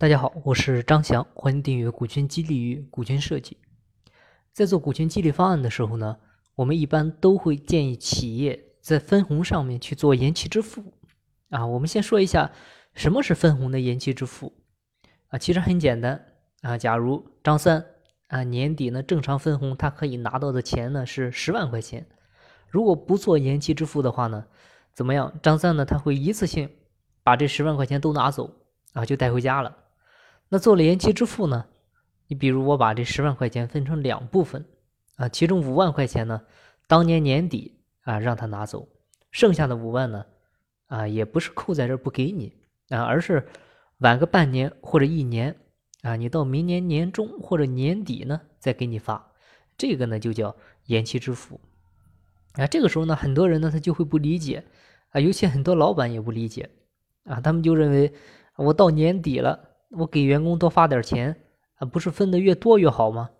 大家好，我是张翔，欢迎订阅股权激励与股权设计。在做股权激励方案的时候呢，我们一般都会建议企业在分红上面去做延期支付。啊，我们先说一下什么是分红的延期支付。啊，其实很简单啊，假如张三啊年底呢正常分红，他可以拿到的钱呢是十万块钱。如果不做延期支付的话呢，怎么样？张三呢他会一次性把这十万块钱都拿走啊，就带回家了。那做了延期支付呢？你比如我把这十万块钱分成两部分，啊，其中五万块钱呢，当年年底啊让他拿走，剩下的五万呢，啊也不是扣在这不给你啊，而是晚个半年或者一年啊，你到明年年中或者年底呢再给你发，这个呢就叫延期支付。啊，这个时候呢，很多人呢他就会不理解啊，尤其很多老板也不理解啊，他们就认为我到年底了。我给员工多发点钱啊，不是分的越多越好吗？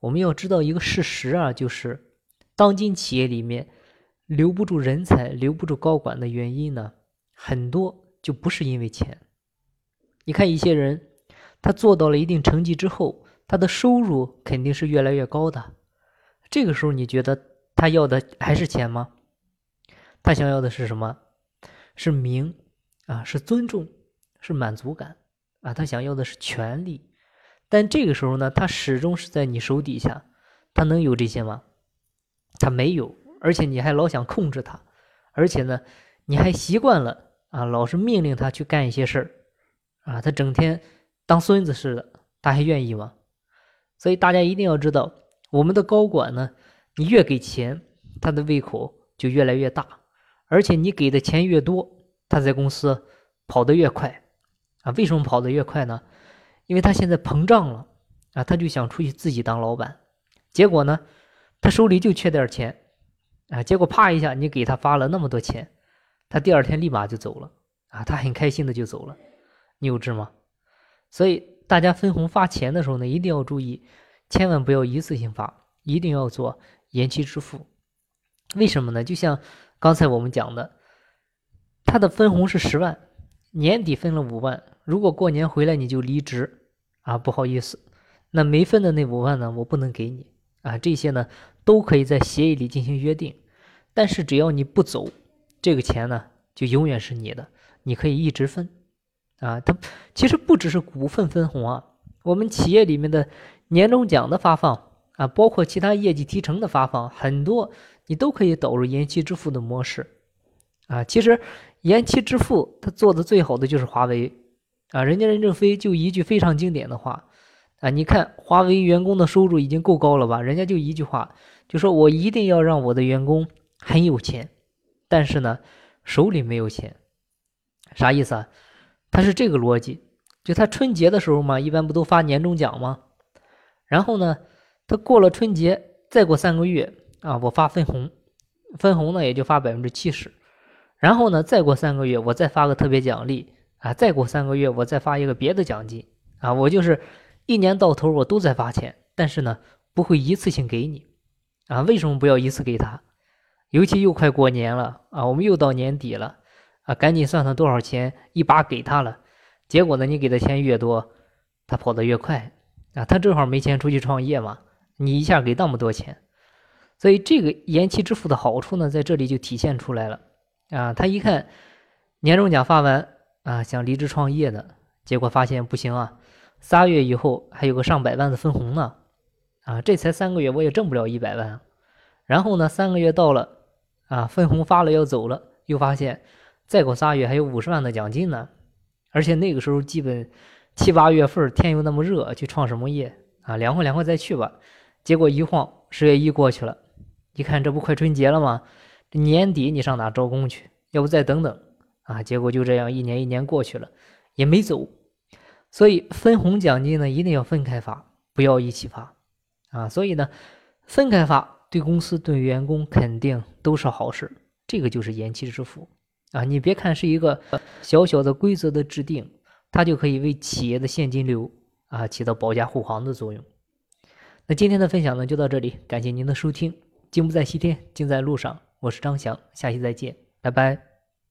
我们要知道一个事实啊，就是当今企业里面留不住人才、留不住高管的原因呢，很多就不是因为钱。你看一些人，他做到了一定成绩之后，他的收入肯定是越来越高的。这个时候，你觉得他要的还是钱吗？他想要的是什么？是名啊，是尊重，是满足感。啊，他想要的是权利，但这个时候呢，他始终是在你手底下，他能有这些吗？他没有，而且你还老想控制他，而且呢，你还习惯了啊，老是命令他去干一些事儿，啊，他整天当孙子似的，他还愿意吗？所以大家一定要知道，我们的高管呢，你越给钱，他的胃口就越来越大，而且你给的钱越多，他在公司跑得越快。啊，为什么跑得越快呢？因为他现在膨胀了啊，他就想出去自己当老板。结果呢，他手里就缺点钱啊。结果啪一下，你给他发了那么多钱，他第二天立马就走了啊，他很开心的就走了。你有治吗？所以大家分红发钱的时候呢，一定要注意，千万不要一次性发，一定要做延期支付。为什么呢？就像刚才我们讲的，他的分红是十万。年底分了五万，如果过年回来你就离职啊，不好意思，那没分的那五万呢，我不能给你啊。这些呢都可以在协议里进行约定，但是只要你不走，这个钱呢就永远是你的，你可以一直分啊。它其实不只是股份分红啊，我们企业里面的年终奖的发放啊，包括其他业绩提成的发放，很多你都可以导入延期支付的模式啊。其实。延期支付，他做的最好的就是华为，啊，人家任正非就一句非常经典的话，啊，你看华为员工的收入已经够高了吧？人家就一句话，就说我一定要让我的员工很有钱，但是呢，手里没有钱，啥意思啊？他是这个逻辑，就他春节的时候嘛，一般不都发年终奖吗？然后呢，他过了春节，再过三个月啊，我发分红，分红呢也就发百分之七十。然后呢，再过三个月，我再发个特别奖励啊！再过三个月，我再发一个别的奖金啊！我就是一年到头我都在发钱，但是呢，不会一次性给你啊！为什么不要一次给他？尤其又快过年了啊，我们又到年底了啊，赶紧算算多少钱一把给他了。结果呢，你给的钱越多，他跑得越快啊！他正好没钱出去创业嘛，你一下给那么多钱，所以这个延期支付的好处呢，在这里就体现出来了。啊，他一看年终奖发完啊，想离职创业的结果发现不行啊，仨月以后还有个上百万的分红呢，啊，这才三个月我也挣不了一百万，然后呢，三个月到了啊，分红发了要走了，又发现再过仨月还有五十万的奖金呢，而且那个时候基本七八月份天又那么热，去创什么业啊？凉快凉快再去吧。结果一晃十月一过去了，一看这不快春节了吗？年底你上哪招工去？要不再等等啊？结果就这样一年一年过去了，也没走。所以分红奖金呢，一定要分开发，不要一起发啊。所以呢，分开发对公司对员工肯定都是好事。这个就是延期支付啊。你别看是一个小小的规则的制定，它就可以为企业的现金流啊起到保驾护航的作用。那今天的分享呢就到这里，感谢您的收听。金不在西天，金在路上。我是张翔，下期再见，拜拜。